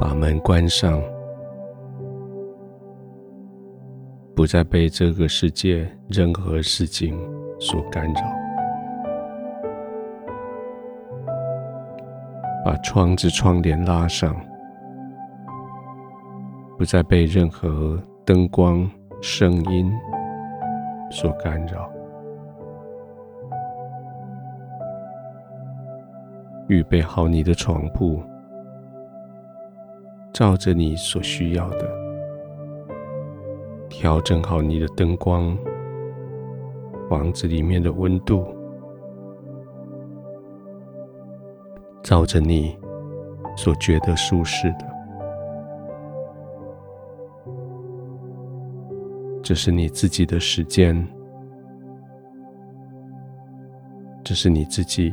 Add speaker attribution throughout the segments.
Speaker 1: 把门关上，不再被这个世界任何事情所干扰。把窗子窗帘拉上，不再被任何灯光、声音所干扰。预备好你的床铺，照着你所需要的，调整好你的灯光，房子里面的温度，照着你所觉得舒适的。这是你自己的时间，这是你自己。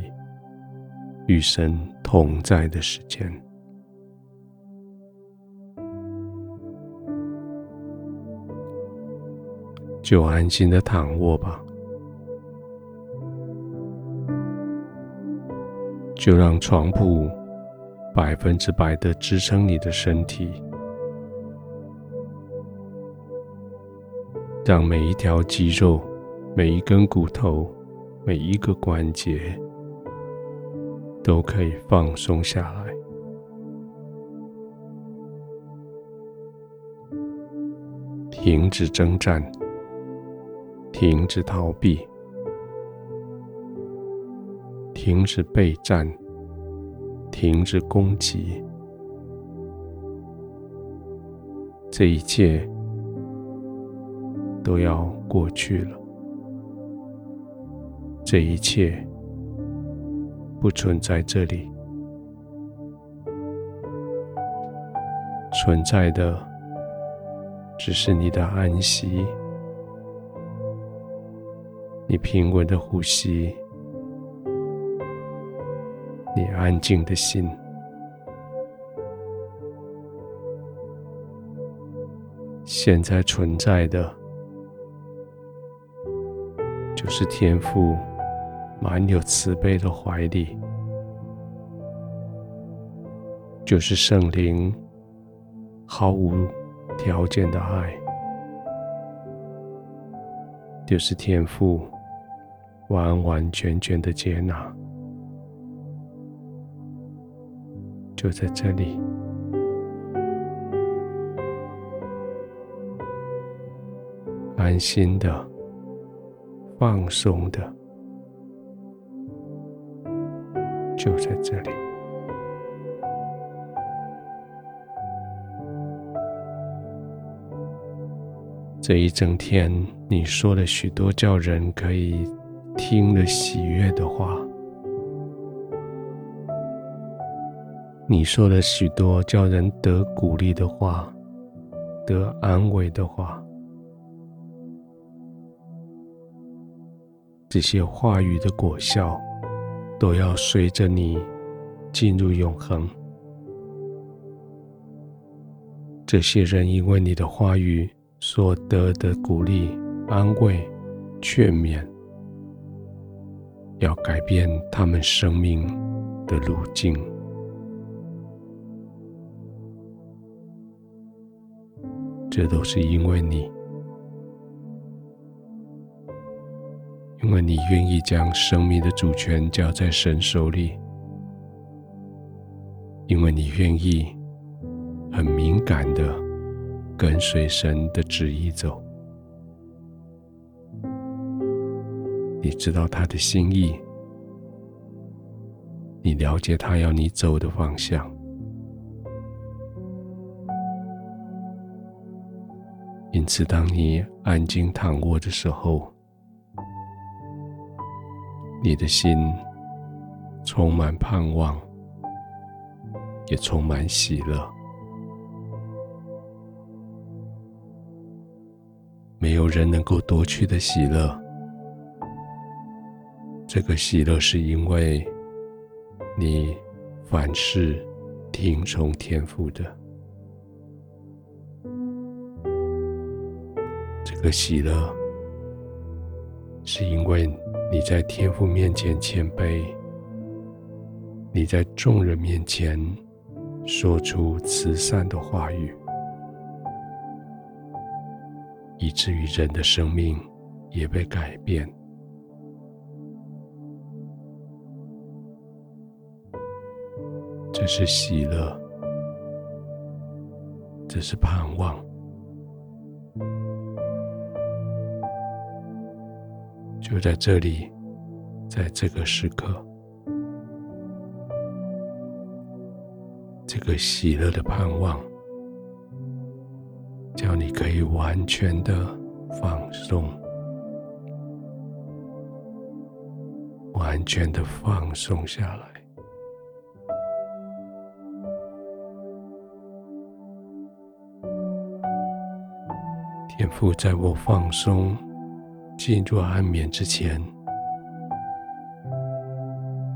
Speaker 1: 与神同在的时间，就安心的躺卧吧，就让床铺百分之百的支撑你的身体，让每一条肌肉、每一根骨头、每一个关节。都可以放松下来，停止征战，停止逃避，停止备战，停止攻击，这一切都要过去了，这一切。不存在这里，存在的只是你的安息，你平稳的呼吸，你安静的心。现在存在的就是天父。满有慈悲的怀里，就是圣灵毫无条件的爱，就是天父完完全全的接纳，就在这里，安心的，放松的。就在这里，这一整天，你说了许多叫人可以听了喜悦的话，你说了许多叫人得鼓励的话，得安慰的话，这些话语的果效。都要随着你进入永恒。这些人因为你的话语所得的鼓励、安慰、劝勉，要改变他们生命的路径。这都是因为你。因为你愿意将生命的主权交在神手里，因为你愿意很敏感的跟随神的旨意走，你知道他的心意，你了解他要你走的方向，因此，当你安静躺卧的时候，你的心充满盼望，也充满喜乐。没有人能够夺去的喜乐。这个喜乐是因为你凡事听从天父的。这个喜乐是因为。你在天父面前谦卑，你在众人面前说出慈善的话语，以至于人的生命也被改变。是喜乐，这是盼望。就在这里，在这个时刻。这个喜乐的盼望，叫你可以完全的放松，完全的放松下来。天父，在我放松进入安眠之前，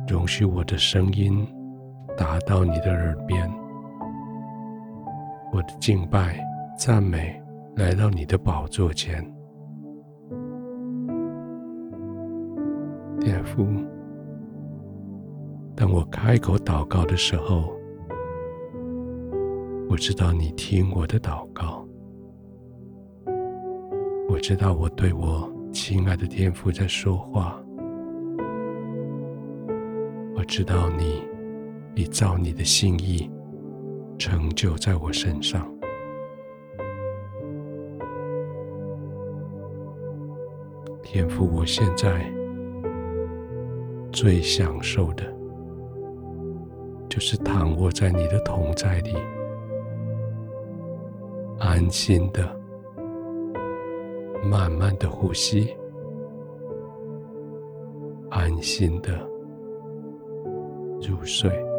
Speaker 1: 容许我的声音。达到你的耳边，我的敬拜、赞美来到你的宝座前。天父，当我开口祷告的时候，我知道你听我的祷告。知道我对我亲爱的天父在说话。我知道你。已照你的心意成就在我身上，天父，我现在最享受的，就是躺卧在你的同在里，安心的、慢慢的呼吸，安心的入睡。